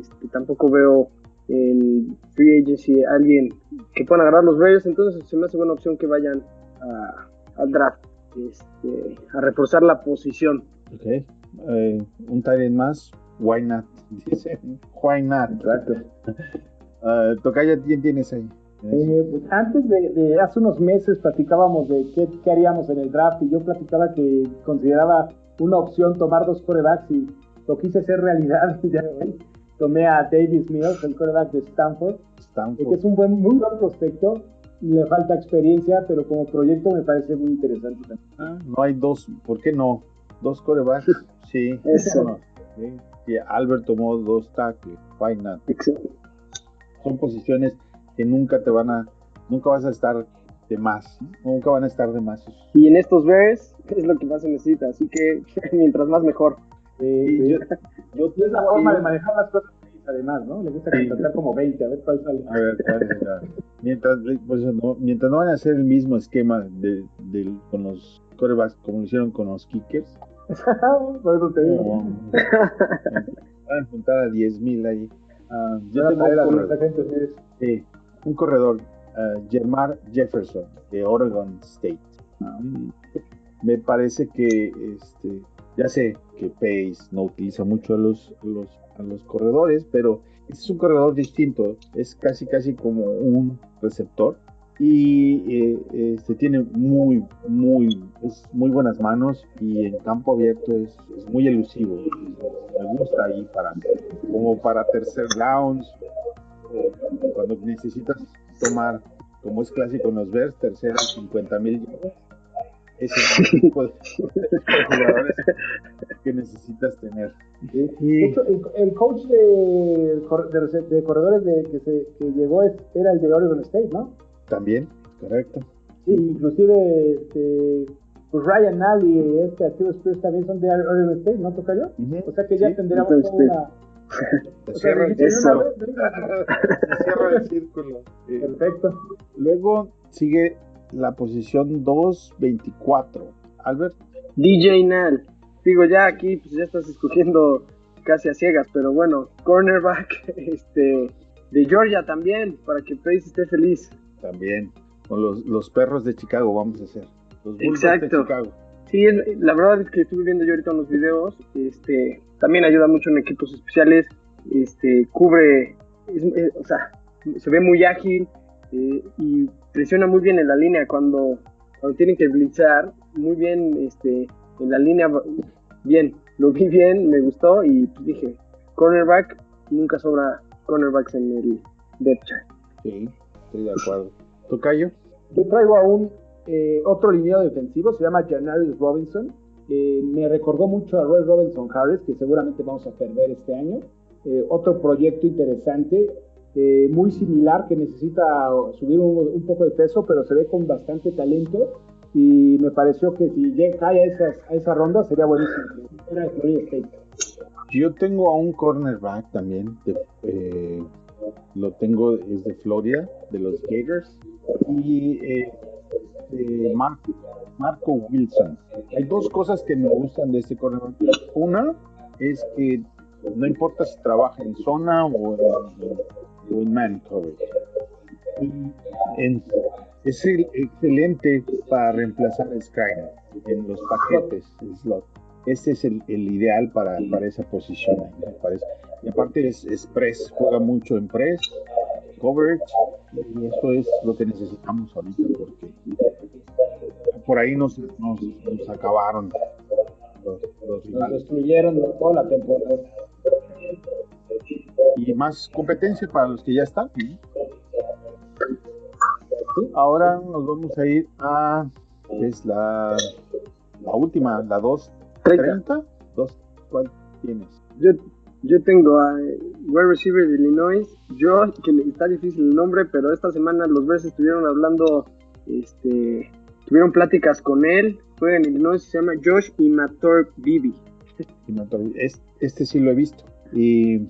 Este, tampoco veo en Free Agency a alguien que puedan agarrar los Bears, entonces se me hace buena opción que vayan a- al draft este, a reforzar la posición. Ok. Eh, un Tyrant más. Why not? Dice. Why not? Exacto. Uh, Tocaya, ¿quién tienes ahí? Eh, pues antes de, de hace unos meses platicábamos de qué, qué haríamos en el draft y yo platicaba que consideraba una opción tomar dos corebacks y lo quise hacer realidad el día de hoy. Tomé a Davis Mills, el coreback de Stanford, que es un buen, muy buen prospecto, le falta experiencia, pero como proyecto me parece muy interesante. también. Ah, no hay dos. ¿Por qué no? Dos corebacks. Sí. Eso. No. Sí. Y Albert tomó dos tackles. Why not? son posiciones que nunca te van a, nunca vas a estar de más, nunca van a estar de más. Y en estos Bears es lo que más se necesita, así que mientras más mejor. Yo, yo y es la forma de manejar las cosas además, ¿no? Le gusta contratar como 20, a ver cuál sale. a ver, ¿cuál la- mientras, no, mientras no van a hacer el mismo esquema de, con los corebacks como lo hicieron con los kickers, Por eso te digo. van a juntar a 10 mil ahí. Ah, yo tengo a un nuestra corredor, gente, sí. un corredor Jermar Jefferson de Oregon State. Ah, me parece que este ya sé que Pace no utiliza mucho a los, los, a los corredores, pero este es un corredor distinto, es casi casi como un receptor y eh, este, tiene muy, muy, es muy buenas manos y en campo abierto es, es muy elusivo. Me gusta ahí para, como para tercer downs, cuando necesitas tomar, como es clásico en los Bears, tercera y 50 mil ese es el tipo de, jugadores que necesitas tener. De hecho, el, el coach de, corredores de, que, se, que llegó es- era el de Oregon State, ¿no? también, correcto. Sí, inclusive este, pues Ryan Nall y este Activo Spears también son de Oregon State, ¿no toca yo? O sea que ya Sí, tendríamos una... Se cierra, el círculo. Eh, Perfecto. luego sigue la posición 224. Albert, DJ Nal. Digo, ya aquí pues ya estás escogiendo casi a ciegas, pero bueno, cornerback este de Georgia también, para que Pace esté feliz. también. Con los, los perros de Chicago vamos a hacer. Los Exacto. de Chicago. Sí, la verdad es que estuve viendo yo ahorita en los videos, este, también ayuda mucho en equipos especiales, este, cubre, es- es- o sea, se ve muy ágil eh, y presiona muy bien en la línea cuando, cuando tienen que blitzar, muy bien, este, en la línea, bien, lo vi bien, me gustó y pues, dije, cornerback, nunca sobra cornerbacks en el depth chart. Sí, estoy de acuerdo. Tocayo, Yo traigo a un eh, otro liniero defensivo, se llama Janarius Robinson. Eh, me recordó mucho a Roy Robinson Harris, que seguramente vamos a perder este año. Eh, otro proyecto interesante, eh, muy similar, que necesita subir un, un poco de peso, pero se ve con bastante talento. Y me pareció que si llega, a, esas, a esa ronda sería buenísimo. Era State. yo tengo a un cornerback también. de- eh, lo tengo, es de Florida, de los Gators. Y eh, de Marco, Marco Wilson. Hay dos cosas que me gustan de este cornerback. Una es que no importa si trabaja en zona o en, o en man coverage. En- es el- excelente para reemplazar a Skyner en los paquetes slot. Este es el, el ideal para, para esa posición, parece. Y aparte es, es press, juega mucho en press, coverage, y eso es lo que necesitamos ahorita porque por ahí nos, nos, nos acabaron los, los Nos rivales. destruyeron toda la temporada. Y más competencia para los que ya están. Ahora nos vamos a ir a es la, la última, la 230. Dos, ¿Cuál tienes? Yo, yo tengo a wide receiver de Illinois, Josh, que está difícil el nombre, pero esta semana los Bears estuvieron hablando, este, tuvieron pláticas con él, juega en Illinois, se llama Josh Imator Bibi. Y me acuerdo, es- Este sí lo he visto. Y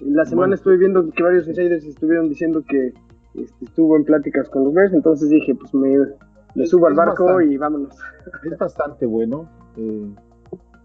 La semana Bueno. estuve viendo que varios insiders estuvieron diciendo que este, estuvo en pláticas con los Bears, entonces dije, pues me, me Es- subo al barco bastante. y vámonos. es bastante bueno. eh,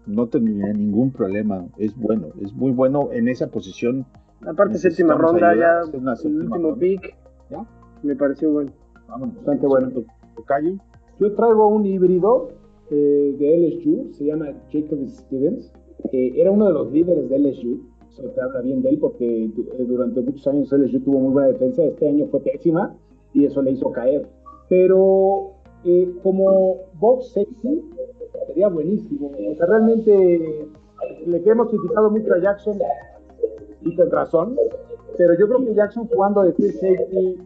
no tendría ningún problema. Es bueno, es muy bueno en esa posición. Aparte, séptima ronda, ayuda, ya es una el séptima último ronda. pick, ¿Ya? me pareció bueno. Vámonos. Bastante bueno. Tocayo. Yo traigo un híbrido eh, de LSU, se llama Jacob Stevens. Eh, era uno de los líderes de LSU. Eso te habla bien de él porque eh, durante muchos años LSU tuvo muy buena defensa. Este año fue pésima y eso le hizo caer. Pero eh, como box safety sería buenísimo. O sea, realmente le hemos criticado mucho a Jackson y con razón. Pero yo creo que Jackson jugando de free safety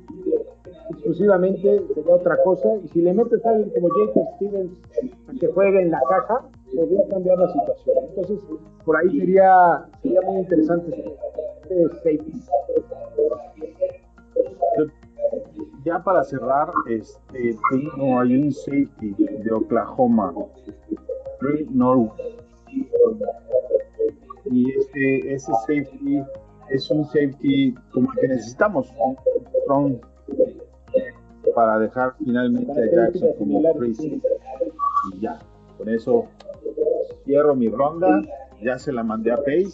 exclusivamente sería otra cosa. Y si le metes a alguien como Jacob Stevens a que juegue en la caja, podría cambiar la situación. Entonces, por ahí sería, sería muy interesante este safety. Ya para cerrar, este, tengo hay un safety de Oklahoma, Trey Norwood. Y este, ese safety es un safety como el que necesitamos, un para dejar finalmente a Jackson como free safety. Y ya, con eso cierro mi ronda, ya se la mandé a Pace.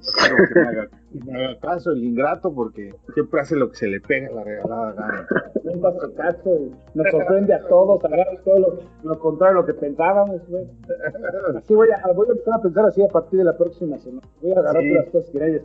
Espero que me haga, que me haga caso el ingrato porque siempre hace lo que se le pega la regalada gana. Nunca hace caso, y nos sorprende a todos, agarra todo lo, lo contrario a lo que pensábamos. güey. Así voy a, voy a empezar a pensar así a partir de la próxima semana. Voy a agarrar Sí. todas las cosas que.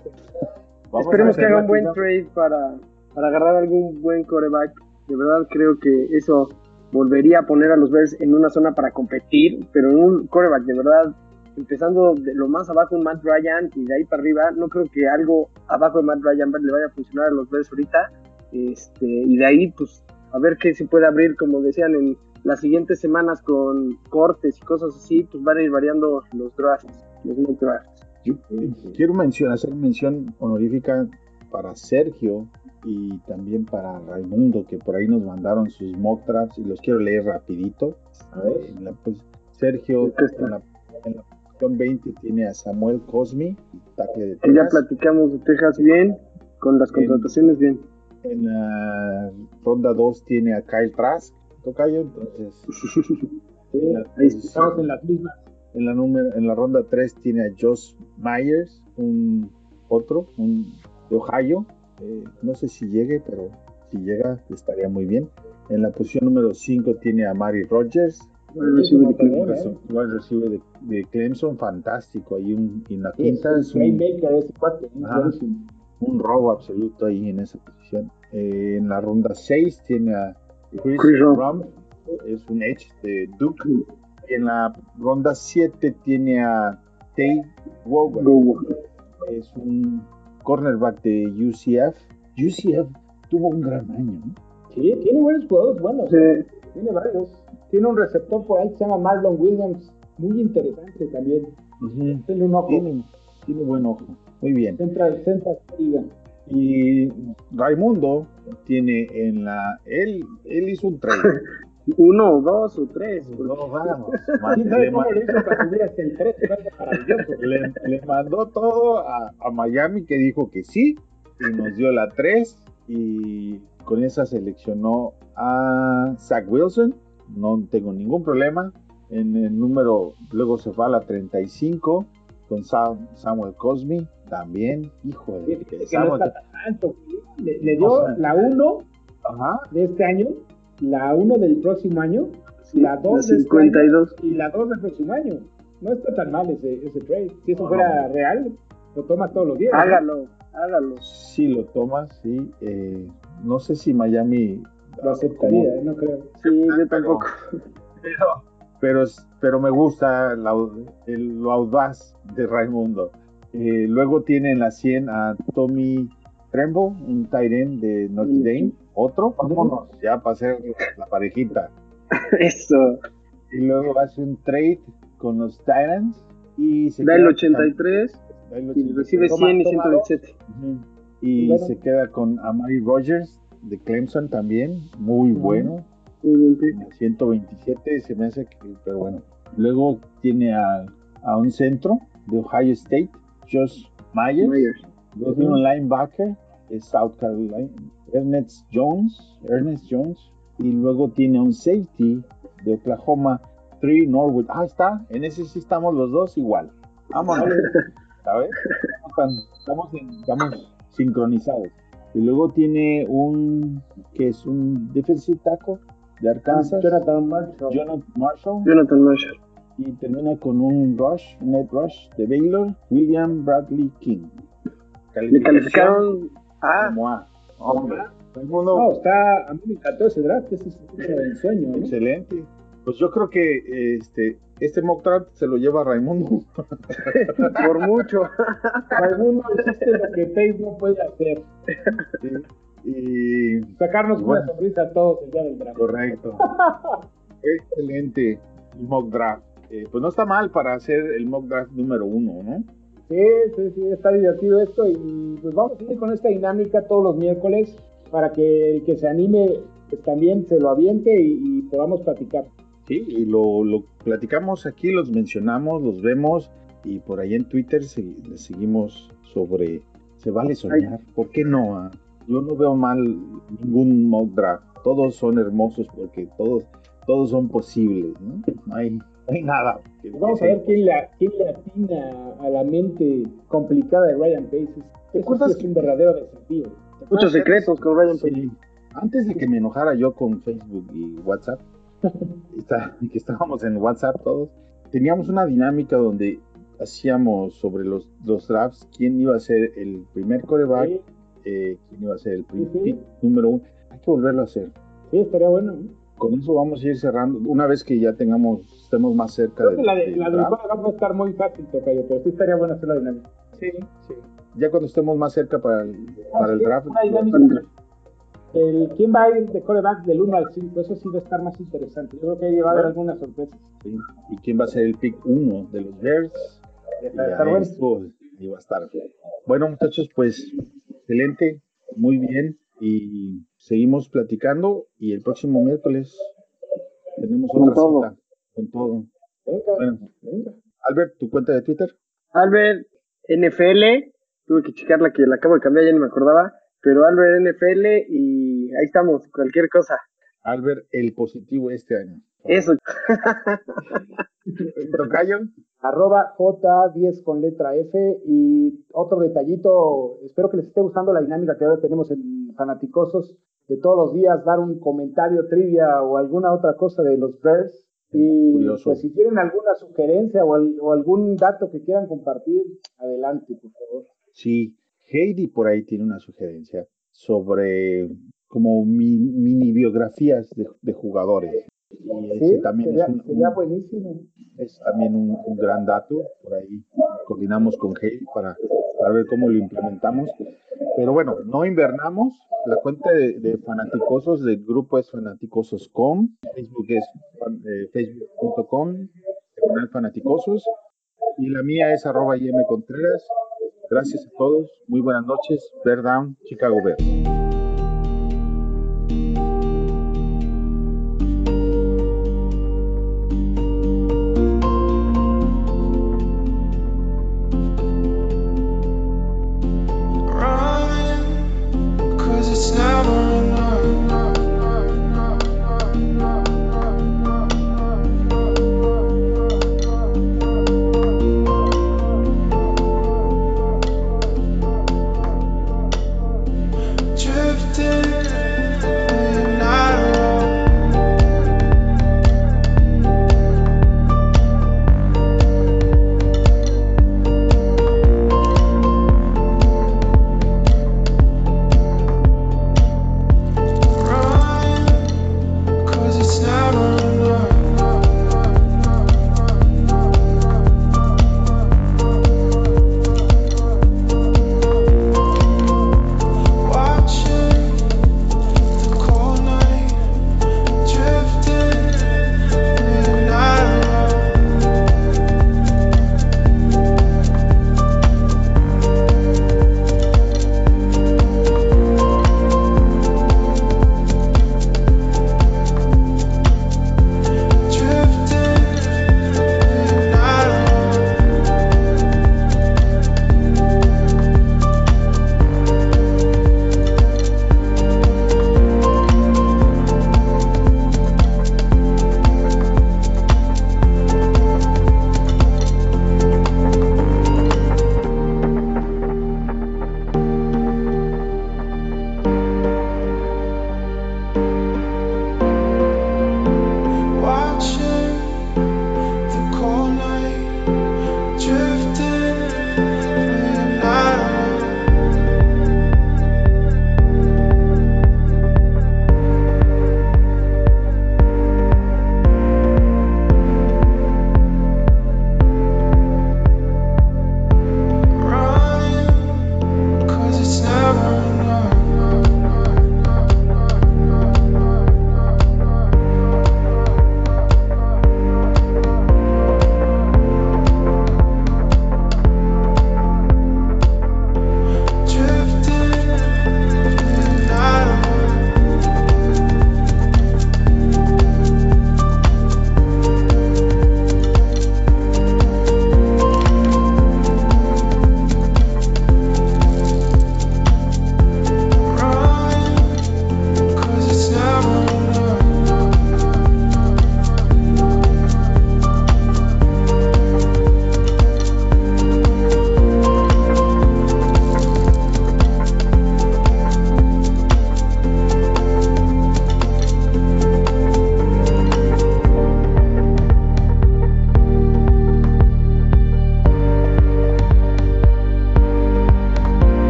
Vamos Esperemos que haga un buen trade para, para agarrar algún buen coreback. De verdad creo que eso volvería a poner a los Bears en una zona para competir, pero en un coreback de verdad, empezando de lo más abajo un Matt Ryan y de ahí para arriba, no creo que algo abajo de Matt Ryan le vaya a funcionar a los Bears ahorita. Este, y de ahí, pues, a ver qué se puede abrir, como decían en las siguientes semanas con cortes y cosas así, pues van a ir variando los drafts, los mock drafts. Yo, eh, quiero mencionar, hacer mención honorífica para Sergio y también para Raimundo, que por ahí nos mandaron sus mock y los quiero leer rapidito. A ver, en la, pues, Sergio en la, en la posición 20 tiene a Samuel Cosmi, tackle de Que ya Texas. platicamos de Texas bien, con las contrataciones bien. En la ronda 2 tiene a Kyle Trask, tocayo, entonces en la. Estamos en las mismas. en la número, en la ronda 3 tiene a Josh Myers, un otro, un de Ohio. Eh, no sé si llegue, pero si llega estaría muy bien. En la posición número 5 tiene a Mari Rogers, Wide receiver de. ¿eh? receiver de, de Clemson, fantástico. Ahí un, y en la quinta es es un Ajá. robo absoluto ahí en esa posición. Eh, en la ronda 6 tiene a Chris, Chris Rump. Es un edge de Duke. Y en la ronda 7 tiene a Tate Wogan, es un cornerback de UCF. UCF tuvo un gran año. ¿no? Sí, tiene buenos jugadores buenos. Sí. Tiene varios. Tiene un receptor por ahí que se llama Marlon Williams. Muy interesante también. Tiene un ojo. Tiene, tiene buen ojo. Muy bien. Central, Central. Y Raimundo tiene en la. Él, él hizo un trade. Uno, dos o tres. No, vamos. ¿Quién Le, sabe ma- cómo le hizo para subir hasta el 3? Maravilloso. le- le mandó todo a, a Miami que dijo que sí. Y nos dio la 3. Y con esa seleccionó a Zach Wilson. No tengo ningún problema. En el número, luego se fue a la 35 con Sam- Samuel Cosmi. También, hijo de Fíjate que no Samuel-. Le, dio O sea, la 1 Ajá. de este año, la 1 del próximo año, la 2 La de este año 52. y la 2 del próximo año. No está tan mal ese, ese trade. Si eso fuera no. real, lo tomas todos los días. Hágalo, hágalo. Si lo tomas, sí. eh, no sé si Miami Lo aceptaría, ¿eh? no creo. Sí, yo tampoco. pero, pero, pero me gusta la- el- lo audaz de Raimundo. Eh, luego tiene en la 100 a Tommy Tremble, un tight end de Notre Dame. Otro, vámonos, ya para hacer la parejita. Eso. Y luego hace un trade con los Titans y se Da el queda- 83 da el y recibe Toma- 100 y toma 127. Ujú. Y Bueno. se queda con Amari Rogers de Clemson también, muy Ujú. bueno. Muy buen pick. en el 127 se me hace que, pero bueno. Luego tiene a, a un centro de Ohio State, Josh Myers. Myers. Luego tiene un linebacker de South Carolina, Ernest Jones, Ernest Jones. Y luego tiene un safety de Oklahoma, Tree Norwood. Ah, está, en ese sí estamos los dos igual. Vámonos, ¿sabes? Estamos, en- estamos sincronizados. Y luego tiene un, que es un defensive tackle de Arkansas, Jonathan Marshall. Jonathan Marshall. Jonathan Marshall. Y termina con un rush, net rush de Baylor, William Bradley King. Le calificaron A. como A. Hombre, No, está, a mí me encantó ese draft, ese es el sueño, ¿no? excelente. Pues yo creo que este, este mock draft se lo lleva Raimundo. Por mucho. Raimundo hiciste lo que Pace no puede hacer, y sacarnos Bueno. una sonrisa a todos el día del draft. correcto. Excelente el mock draft. Eh, pues no está mal para hacer el mock draft número uno, ¿no? Sí, sí, sí, está divertido esto y pues vamos a ir con esta dinámica todos los miércoles para que el que se anime pues, también se lo aviente y, y podamos platicar. Sí, y lo, lo platicamos aquí, los mencionamos, los vemos y por ahí en Twitter les seguimos sobre se vale soñar, ¿por qué no? ah? Yo no veo mal ningún mock draft, todos son hermosos porque todos todos son posibles, ¿no? No hay, no hay nada. que- Pues vamos que a ver quién le, quién le atina a la mente complicada de Ryan Pace. Eso acuerdas sí es un verdadero desafío. Muchos secretos con Ryan Pace. Sí. Antes de que me enojara yo con Facebook y WhatsApp, está- que estábamos en WhatsApp todos, teníamos una dinámica donde hacíamos sobre los, los drafts quién iba a ser el primer coreback, Sí, eh, quién iba a ser el prim- Sí, sí. pick número uno. Hay que volverlo a hacer. sí, estaría bueno. ¿no? Con eso vamos a ir cerrando. Una vez que ya tengamos, estemos más cerca Creo del, que la, de, del la draft. va a estar muy fácil, Tocayo, pero sí estaría bueno hacer la dinámica. Sí, sí. Ya cuando estemos más cerca para el, para el Sí, draft. una dinámica. El, ¿Quién va a ir de quarterback del 1 al 5? Eso sí va a estar más interesante. Yo creo que ahí va a haber algunas sorpresas. Sí. ¿Y quién va a ser el pick uno de los Bears? Va a estar bueno. esto iba a estar. Bueno, muchachos, pues excelente, muy bien. Y seguimos platicando. Y el próximo miércoles tenemos Con otra todo. cita con todo. Venga, Bueno, venga. Albert, tu cuenta de Twitter. Albert NFL, tuve que checarla que la acabo de cambiar, ya no me acordaba, pero Albert NFL y ahí estamos, cualquier cosa. Albert, el positivo este año. Eso. Tocayo. arroba J10 con letra F y otro detallito, espero que les esté gustando la dinámica que ahora tenemos en Fanaticosos de todos los días dar un comentario, trivia o alguna otra cosa de los Bears y Curioso. pues si tienen alguna sugerencia o, al- o algún dato que quieran compartir, adelante por favor. Sí, Heidi por ahí tiene una sugerencia sobre como mi- mini biografías de, de jugadores. Y ese Sí, también sería, es un, sería un- buenísimo. Es también un, un gran dato. Por ahí coordinamos con Heidi para, para ver cómo lo implementamos. Pero bueno, no invernamos. La cuenta de, de fanaticosos del grupo es fanaticosos.com. Facebook es eh, facebook.com, diagonal fanaticosos. Y la mía es arroba Contreras. Gracias a todos. Muy buenas noches. Bear Down, Chicago Bears.